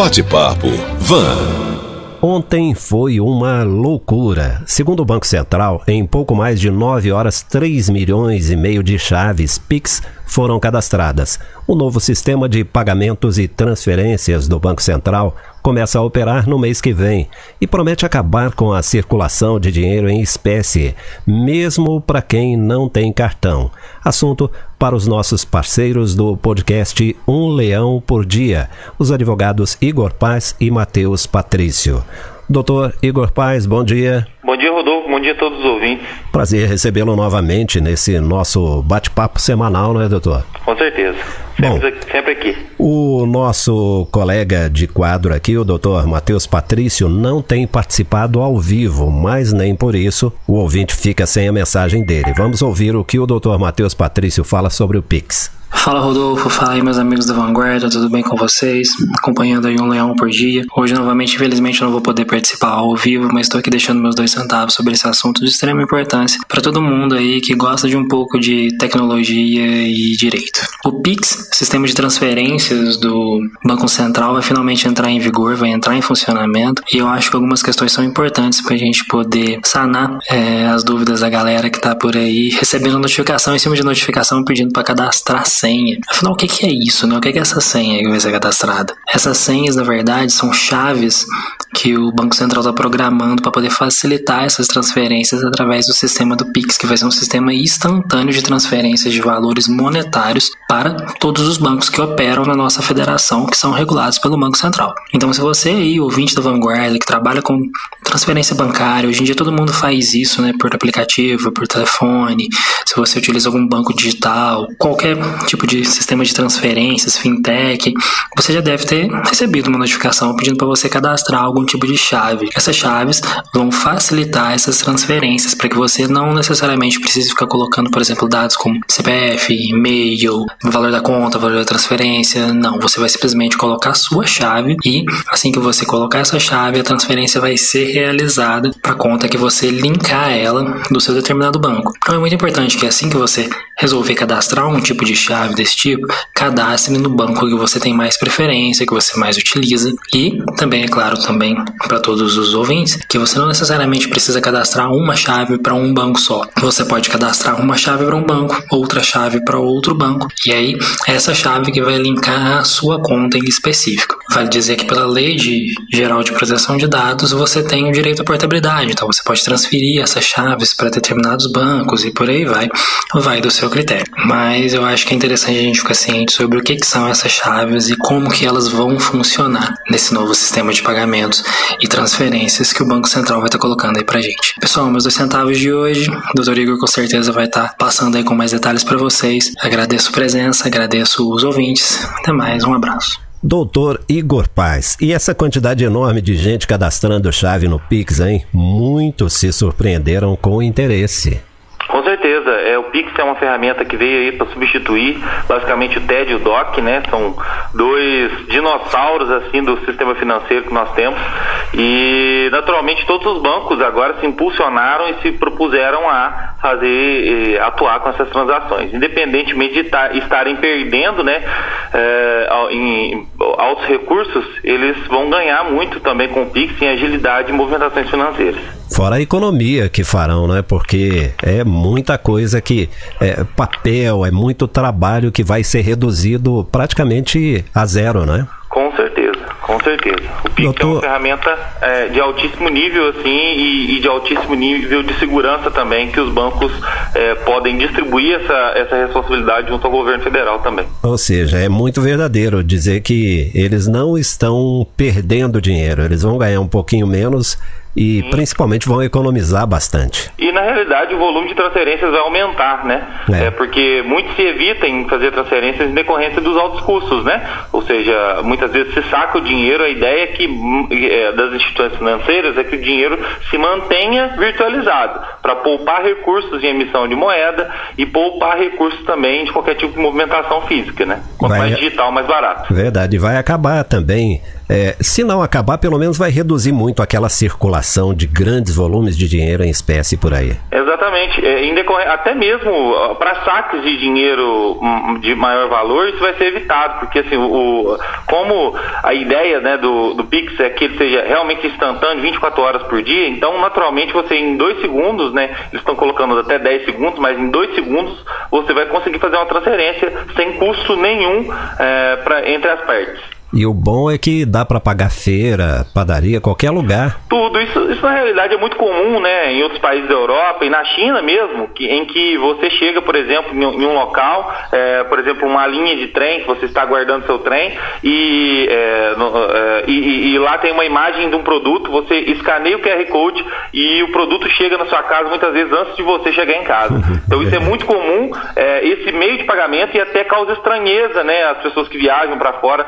Bate-papo Van. Ontem foi uma loucura. Segundo o Banco Central, em pouco mais de 9 horas, 3 milhões e meio de chaves Pix foram cadastradas. O novo sistema de pagamentos e transferências do Banco Central começa a operar no mês que vem e promete acabar com a circulação de dinheiro em espécie, mesmo para quem não tem cartão. Assunto para os nossos parceiros do podcast Um Leão por Dia, os advogados Igor Paz e Matheus Patrício. Doutor Igor Paz, bom dia. Bom dia, Rodolfo. Bom dia a todos os ouvintes. Prazer recebê-lo novamente nesse nosso bate-papo semanal, não é, doutor? Com certeza. Bom, sempre aqui. O nosso colega de quadro aqui, o doutor Matheus Patrício, não tem participado ao vivo, mas nem por isso o ouvinte fica sem a mensagem dele. Vamos ouvir o que o doutor Matheus Patrício fala sobre o Pix. Fala Rodolfo, fala aí meus amigos da Vanguarda, tudo bem com vocês? Acompanhando aí um leão por dia. Hoje novamente, infelizmente, eu não vou poder participar ao vivo, mas estou aqui deixando meus dois centavos sobre esse assunto de extrema importância para todo mundo aí que gosta de um pouco de tecnologia e direito. O Pix, sistema de transferências do Banco Central, vai finalmente entrar em vigor, vai entrar em funcionamento e eu acho que algumas questões são importantes para a gente poder sanar é, as dúvidas da galera que está por aí recebendo notificação em cima de notificação pedindo para cadastrar senha. Afinal, o que, é isso, né? O que é essa senha que vai ser cadastrada? Essas senhas, na verdade, são chaves que o Banco Central está programando para poder facilitar essas transferências através do sistema do Pix, que vai ser um sistema instantâneo de transferências de valores monetários para todos os bancos que operam na nossa federação, que são regulados pelo Banco Central. Então, se você aí, ouvinte da Vanguarda, que trabalha com transferência bancária, hoje em dia todo mundo faz isso, né, por aplicativo, por telefone, se você utiliza algum banco digital, qualquer tipo de sistema de transferências, fintech, você já deve ter recebido uma notificação pedindo para você cadastrar algum tipo de chave. Essas chaves vão facilitar essas transferências para que você não necessariamente precise ficar colocando, por exemplo, dados como CPF, e-mail, valor da conta, valor da transferência. Não, você vai simplesmente colocar a sua chave e assim que você colocar essa chave, a transferência vai ser realizada para a conta que você linkar ela do seu determinado banco. Então é muito importante que assim que você resolver cadastrar um tipo de chave desse tipo, cadastre no banco que você tem mais preferência, que você mais utiliza. E também, é claro, também para todos os ouvintes, que você não necessariamente precisa cadastrar uma chave para um banco só. Você pode cadastrar uma chave para um banco, outra chave para outro banco, e aí essa chave que vai linkar a sua conta em específico. Vale dizer que pela Lei de Geral de Proteção de Dados, você tem o direito à portabilidade, então você pode transferir essas chaves para determinados bancos e por aí vai, vai do seu critério. Mas eu acho que é interessante a gente ficar ciente sobre o que, que são essas chaves e como que elas vão funcionar nesse novo sistema de pagamentos e transferências que o Banco Central vai estar colocando aí pra gente. Pessoal, meus dois centavos de hoje, o Dr. Igor com certeza vai estar passando aí com mais detalhes para vocês. Agradeço a presença, agradeço os ouvintes. Até mais, um abraço. Doutor Igor Paz, e essa quantidade enorme de gente cadastrando chave no Pix, hein? Muitos se surpreenderam com interesse. Com certeza, é, o Pix é uma ferramenta que veio aí para substituir basicamente o TED e o DOC, né? São dois dinossauros assim do sistema financeiro que nós temos e naturalmente todos os bancos agora se impulsionaram e se propuseram a fazer, eh, atuar com essas transações, independentemente de tar, estarem perdendo, né? Eh, em altos recursos, eles vão ganhar muito também com o Pix em agilidade e movimentações financeiras. Fora a economia que farão, né? Porque é muita coisa que é papel, é muito trabalho que vai ser reduzido praticamente a zero, né? Com certeza, com certeza. O PIX Doutor... é uma ferramenta é, de altíssimo nível, assim, e, e, de altíssimo nível de segurança também, que os bancos é, podem distribuir essa, essa responsabilidade junto ao governo federal também. Ou seja, é muito verdadeiro dizer que eles não estão perdendo dinheiro, eles vão ganhar um pouquinho menos e Sim. principalmente vão economizar bastante. E na realidade o volume de transferências vai aumentar, né? É. é porque muitos se evitam fazer transferências em decorrência dos altos custos, né? Ou seja, muitas vezes se saca o dinheiro, a ideia é que é, das instituições financeiras é que o dinheiro se mantenha virtualizado para poupar recursos em emissão de moeda e poupar recursos também de qualquer tipo de movimentação física, né? Quanto vai, mais digital, mais barato. Verdade, vai acabar também. É, se não acabar, pelo menos vai reduzir muito aquela circulação circulação de grandes volumes de dinheiro em espécie por aí. Exatamente. É, até mesmo para saques de dinheiro hum, de maior valor, isso vai ser evitado, porque assim, o, como a ideia né, do, do Pix é que ele seja realmente instantâneo, 24 horas por dia, então naturalmente você em dois segundos, né, eles estão colocando até 10 segundos, mas em dois segundos você vai conseguir fazer uma transferência sem custo nenhum é, pra, entre as partes. E o bom é que dá para pagar feira, padaria, qualquer lugar. Tudo. Isso, isso na realidade é muito comum, né? Em outros países da Europa e na China mesmo, que, em que você chega, por exemplo, em, em um local, é, por exemplo, uma linha de trem, que você está aguardando seu trem, e, é, no, é, e, e, lá tem uma imagem de um produto, você escaneia o QR Code e o produto chega na sua casa muitas vezes antes de você chegar em casa. Então isso é muito comum, é, esse meio de pagamento e até causa estranheza, né? As pessoas que viajam para fora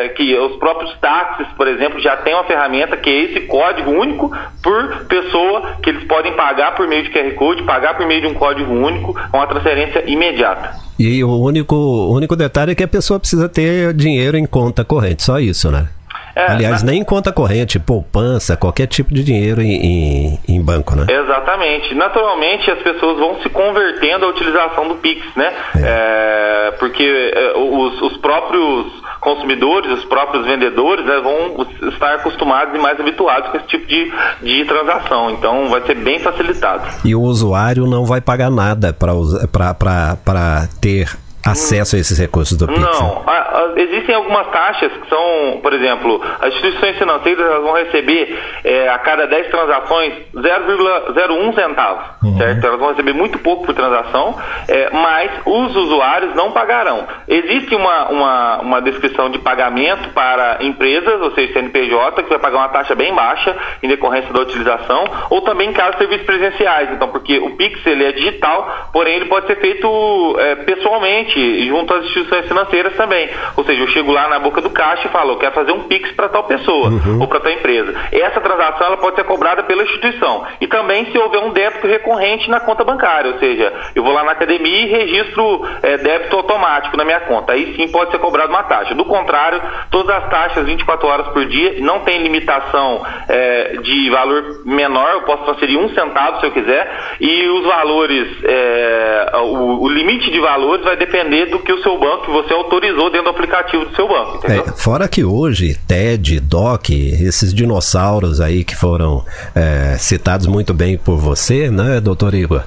é, que os próprios táxis, por exemplo, já tem uma ferramenta que é esse código único por pessoa que eles podem pagar por meio de QR Code, pagar por meio de um código único, uma transferência imediata. E o único, o único detalhe é que a pessoa precisa ter dinheiro em conta corrente, só isso, né? É, Aliás, na... nem conta corrente, poupança, qualquer tipo de dinheiro em, em, em, banco, né? Exatamente. Naturalmente, as pessoas vão se convertendo à utilização do Pix, né? É. É, porque é, os, os próprios consumidores, os próprios vendedores né, vão estar acostumados e mais habituados com esse tipo de, de transação. Então vai ser bem facilitado. E o usuário não vai pagar nada para ter acesso a esses recursos do Pix? Não, a, a, existem algumas taxas que são, por exemplo, as instituições financeiras vão receber é, a cada 10 transações 0,01 centavo, uhum. certo? Elas vão receber muito pouco por transação, é, mas os usuários não pagarão. Existe uma, uma, uma descrição de pagamento para empresas, ou seja, CNPJ, que vai pagar uma taxa bem baixa em decorrência da utilização, ou também em casos de serviços presenciais, então, porque o Pix ele é digital, porém ele pode ser feito é, pessoalmente junto às instituições financeiras também. Ou seja, eu chego lá na boca do caixa e falo, eu quero fazer um Pix para tal pessoa uhum. ou para tal empresa. Essa transação ela pode ser cobrada pela instituição. E também se houver um débito recorrente na conta bancária, ou seja, eu vou lá na academia e registro é, débito automático na minha conta. Aí sim pode ser cobrada uma taxa. Do contrário, todas as taxas 24 horas por dia, não tem limitação é, de valor menor, eu posso transferir um centavo se eu quiser, e os valores, é, o, o limite de valores vai depender do que o seu banco, que você autorizou dentro do aplicativo do seu banco. É, fora que hoje, TED, DOC, esses dinossauros aí que foram é, citados muito bem por você, né, doutor Igor?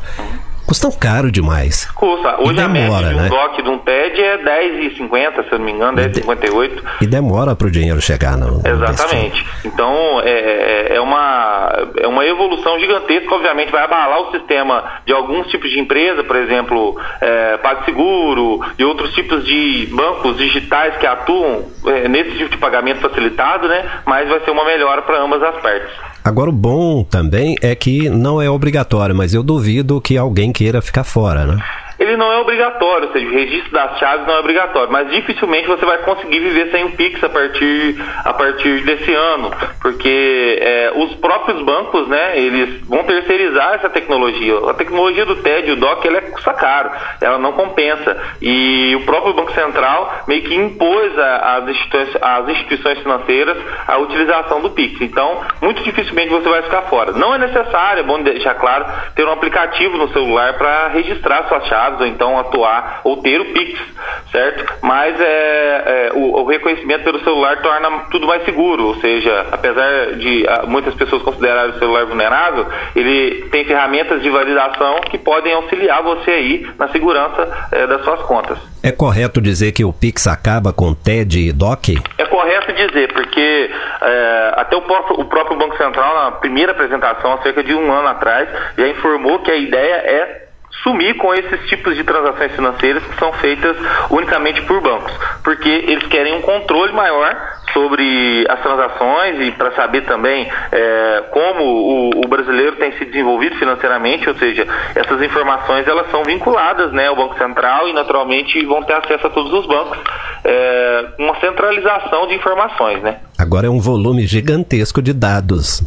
Custam caro demais. Custa. Hoje demora, a média de um né? DOC de um TED é 10,50, se eu não me engano, 10,58. E demora para o dinheiro chegar no, Exatamente. Então é, é, é, uma, é uma evolução gigantesca, obviamente vai abalar o sistema de alguns tipos de empresa, por exemplo, é, PagSeguro e outros tipos de bancos digitais que atuam é, nesse tipo de pagamento facilitado, né? Mas vai ser uma melhora para ambas as partes. Agora, o bom também é que não é obrigatório, mas eu duvido que alguém queira ficar fora, né? Ele não é obrigatório, ou seja, o registro das chaves não é obrigatório, mas dificilmente você vai conseguir viver sem o Pix a partir, a partir desse ano, porque é, os próprios bancos, né, eles vão terceirizar essa tecnologia. A tecnologia do TED, o DOC, ela é custa caro, ela não compensa. E o próprio Banco Central meio que impôs às instituições, às instituições financeiras a utilização do Pix. Então, muito dificilmente você vai ficar fora. Não é necessário, é bom deixar claro, ter um aplicativo no celular para registrar suas chaves ou então atuar ou ter o Pix, certo? Mas é, é o, o, reconhecimento pelo celular torna tudo mais seguro, ou seja, apesar de a, ah, muitas pessoas considerarem o celular vulnerável, ele tem ferramentas de validação que podem auxiliar você aí na segurança é, das suas contas. É correto dizer que o Pix acaba com TED e DOC? É correto dizer, porque é, até o próprio, o próprio Banco Central, na primeira apresentação, há cerca de um ano atrás, já informou que a ideia é sumir com esses tipos de transações financeiras que são feitas unicamente por bancos, porque eles querem um controle maior sobre as transações e para saber também é, como o, o, brasileiro tem se desenvolvido financeiramente, ou seja, essas informações elas são vinculadas né, ao Banco Central e naturalmente vão ter acesso a todos os bancos, é, uma centralização de informações. Né? Agora é um volume gigantesco de dados.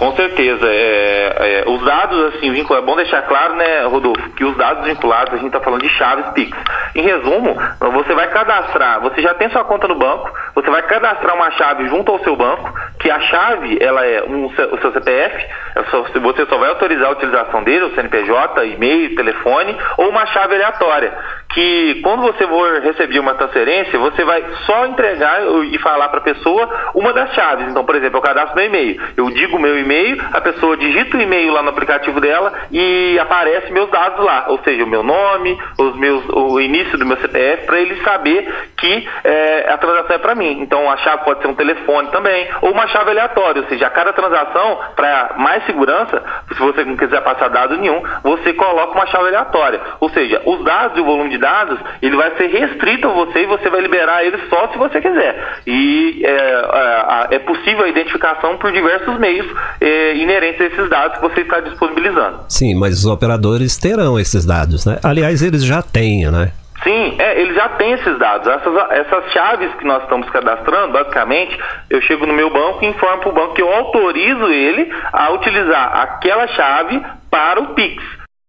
Com certeza. É, é, os dados, assim, vinculados, é bom deixar claro, né, Rodolfo, que os dados vinculados, a gente está falando de chaves Pix. Em resumo, você vai cadastrar, você já tem sua conta no banco, você vai cadastrar uma chave junto ao seu banco, que a chave, ela é um, o seu CPF, é você só vai autorizar a utilização dele, o CNPJ, e-mail, telefone, ou uma chave aleatória, que quando você for receber uma transferência, você vai só entregar e falar para a pessoa uma das chaves. Então, por exemplo, eu cadastro meu e-mail, eu digo meu e-mail, a pessoa digita o e-mail lá no aplicativo dela e aparece meus dados lá, ou seja, o meu nome, os meus, o início do meu CPF, para ele saber que é, a transação é para mim. Então, a chave pode ser um telefone também, ou uma chave aleatória, ou seja, a cada transação, para mais segurança, se você não quiser passar dado nenhum, você coloca uma chave aleatória. Ou seja, os dados e o volume de dados, ele vai ser restrito a você e você vai liberar ele só se você quiser. E é, é, é possível a identificação por diversos meios é, inerentes a esses dados que você está disponibilizando. Sim, mas os operadores terão esses dados, né? Aliás, eles já têm, né? Sim, é, ele já tem esses dados. Essas, essas chaves que nós estamos cadastrando, basicamente, eu chego no meu banco e informo para o banco que eu autorizo ele a utilizar aquela chave para o Pix.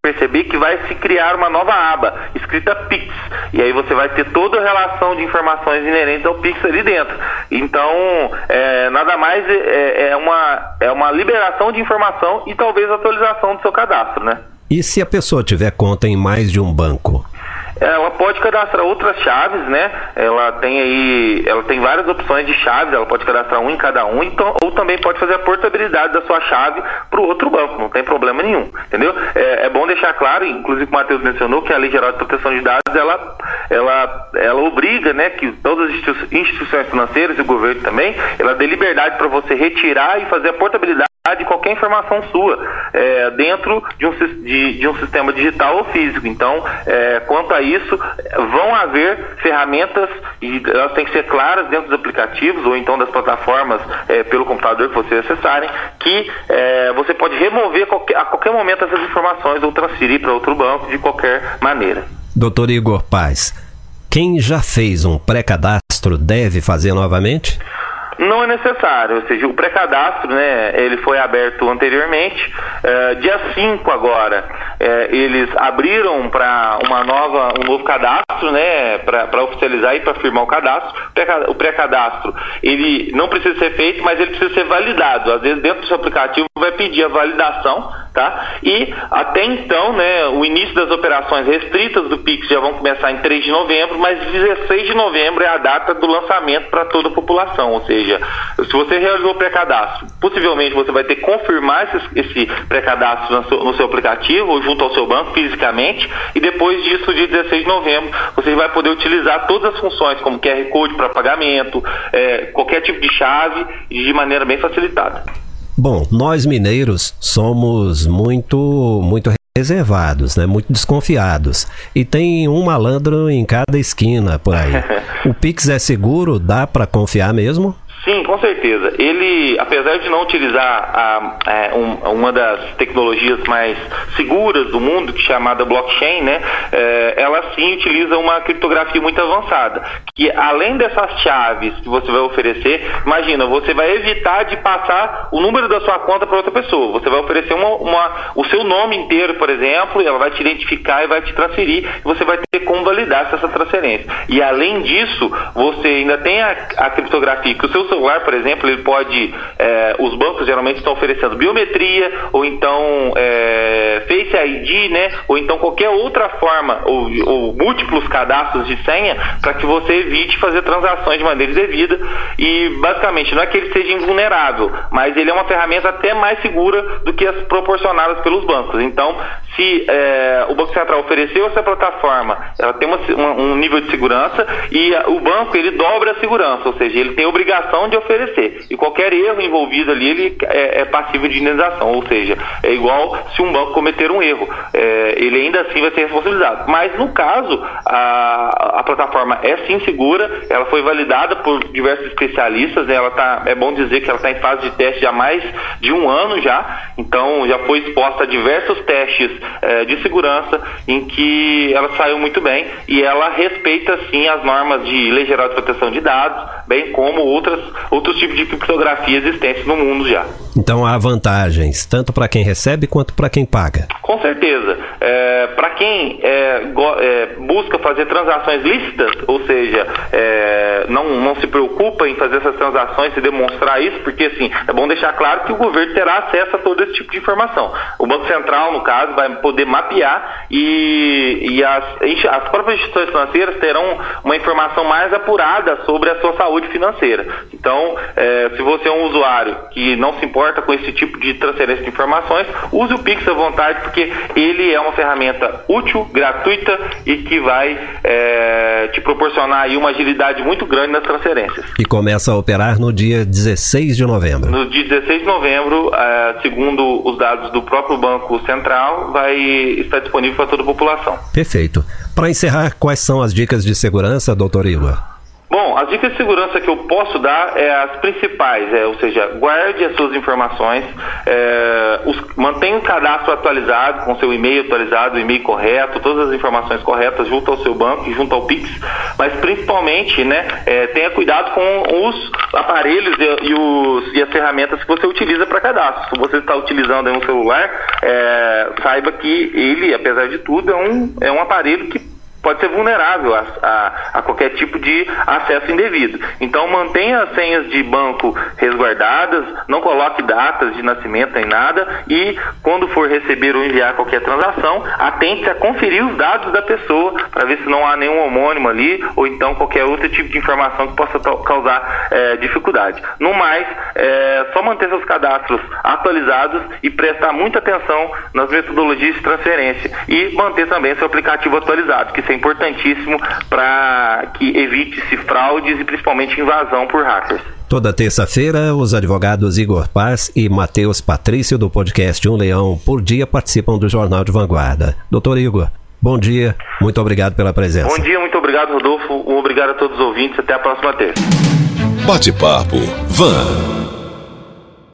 Perceber que vai se criar uma nova aba, escrita Pix. E aí você vai ter toda a relação de informações inerentes ao Pix ali dentro. Então, é, nada mais é, é, uma, é uma liberação de informação e talvez atualização do seu cadastro, né? E se a pessoa tiver conta em mais de um banco? Ela pode cadastrar outras chaves, né? Ela tem aí, ela tem várias opções de chaves, ela pode cadastrar um em cada um, então, ou também pode fazer a portabilidade da sua chave para o outro banco, não tem problema nenhum, entendeu? É, é bom deixar claro, inclusive o Matheus mencionou que a Lei Geral de Proteção de Dados, ela, ela, ela obriga, né, que todas as instituições financeiras e o governo também, ela dê liberdade para você retirar e fazer a portabilidade de qualquer informação sua é, dentro de um, de, de um, sistema digital ou físico. Então, é, quanto a isso, vão haver ferramentas e elas têm que ser claras dentro dos aplicativos ou então das plataformas é, pelo computador que vocês acessarem, que é, você pode remover qualquer, a qualquer momento essas informações ou transferir para outro banco de qualquer maneira. Doutor Igor Paz, quem já fez um pré-cadastro deve fazer novamente? Não é necessário, ou seja, o pré-cadastro, né, ele foi aberto anteriormente, é, dia 5 agora, é, eles abriram para uma nova, um novo cadastro, né, para oficializar e para firmar o cadastro. O pré-cadastro, ele não precisa ser feito, mas ele precisa ser validado. Às vezes dentro do seu aplicativo vai pedir a validação, tá? E até então, né, o início das operações restritas do Pix já vão começar em 3 de novembro, mas 16 de novembro é a data do lançamento para toda a população, ou seja, se você realizou o pré-cadastro, possivelmente você vai ter que confirmar esse, esse pré-cadastro no seu, no seu aplicativo ou junto ao seu banco fisicamente e depois disso, dia 16 de novembro, você vai poder utilizar todas as funções como QR Code para pagamento, é, qualquer tipo de chave de maneira bem facilitada. Bom, nós mineiros somos muito, muito reservados, né? Muito desconfiados. E tem um malandro em cada esquina por aí. o Pix é seguro? Dá para confiar mesmo? Sim, com certeza. Ele, apesar de não utilizar a, a, é, um, uma das tecnologias mais seguras do mundo, que é chamada blockchain, né, é, ela sim utiliza uma criptografia muito avançada. Que além dessas chaves que você vai oferecer, imagina, você vai evitar de passar o número da sua conta para outra pessoa. Você vai oferecer uma, uma, o seu nome inteiro, por exemplo, ela vai te identificar e vai te transferir. E você vai ter como validar essa transferência. E além disso, você ainda tem a, a criptografia que o seu celular, por exemplo, ele pode. É, os bancos geralmente estão oferecendo biometria, ou então é, Face ID, né? Ou então qualquer outra forma, ou, ou múltiplos cadastros de senha, para que você evite fazer transações de maneira indevida. E basicamente, não é que ele seja invulnerável, mas ele é uma ferramenta até mais segura do que as proporcionadas pelos bancos. Então, se é, o Banco Central ofereceu essa plataforma, ela tem uma, um nível de segurança e o banco ele dobra a segurança, ou seja, ele tem obrigação de oferecer. E qualquer erro envolvido ali, ele é, é passível de indenização, ou seja, é igual se um banco cometer um erro. É, ele ainda assim vai ser responsabilizado. Mas no caso, a, a plataforma é sim segura, ela foi validada por diversos especialistas, né? ela tá, é bom dizer que ela está em fase de teste há mais de um ano já, então já foi exposta a diversos testes é, de segurança em que ela saiu muito bem e ela respeita sim as normas de Lei Geral de Proteção de Dados, bem como outras outros tipos de criptografia existentes no mundo já. Então há vantagens, tanto para quem recebe quanto para quem paga. Com certeza. É, para quem é, go, é, busca fazer transações lícitas, ou seja, é, não, não se preocupa em fazer essas transações e demonstrar isso, porque assim, é bom deixar claro que o governo terá acesso a todo esse tipo de informação. O Banco Central, no caso, vai poder mapear e, e as, as próprias instituições financeiras terão uma informação mais apurada sobre a sua saúde financeira. Então, é, se você é um usuário que não se importa com esse tipo de transferência de informações, use o Pix à vontade, porque ele é uma ferramenta útil, gratuita e que vai é, te proporcionar aí uma agilidade muito grande nas transferências. E começa a operar no dia 16 de novembro. No dia 16 de novembro, é, segundo os dados do próprio Banco Central, vai estar disponível para toda a população. Perfeito. Para encerrar, quais são as dicas de segurança, doutor Igor? Bom, as dicas de segurança que eu posso dar é as principais, é, ou seja, guarde as suas informações, é, os, mantenha o cadastro atualizado, com seu e-mail atualizado, e-mail correto, todas as informações corretas junto ao seu banco e junto ao Pix, mas principalmente, né, é, tenha cuidado com os aparelhos e, e, os, e, as ferramentas que você utiliza para cadastro. Se você está utilizando um celular, é, saiba que ele, apesar de tudo, é um, é um aparelho que pode ser vulnerável a, a, a, qualquer tipo de acesso indevido. Então mantenha as senhas de banco resguardadas, não coloque datas de nascimento em nada e quando for receber ou enviar qualquer transação, atente a conferir os dados da pessoa para ver se não há nenhum homônimo ali ou então qualquer outro tipo de informação que possa causar é, dificuldade. No mais, é, só manter seus cadastros atualizados e prestar muita atenção nas metodologias de transferência e manter também seu aplicativo atualizado, que é importantíssimo para que evite-se fraudes e principalmente invasão por hackers. Toda terça-feira, os advogados Igor Paz e Matheus Patrício do podcast Um Leão por Dia participam do Jornal de Vanguarda. Doutor Igor, bom dia, muito obrigado pela presença. Bom dia, muito obrigado, Rodolfo. Um obrigado a todos os ouvintes. Até a próxima terça. Bate-papo. Van.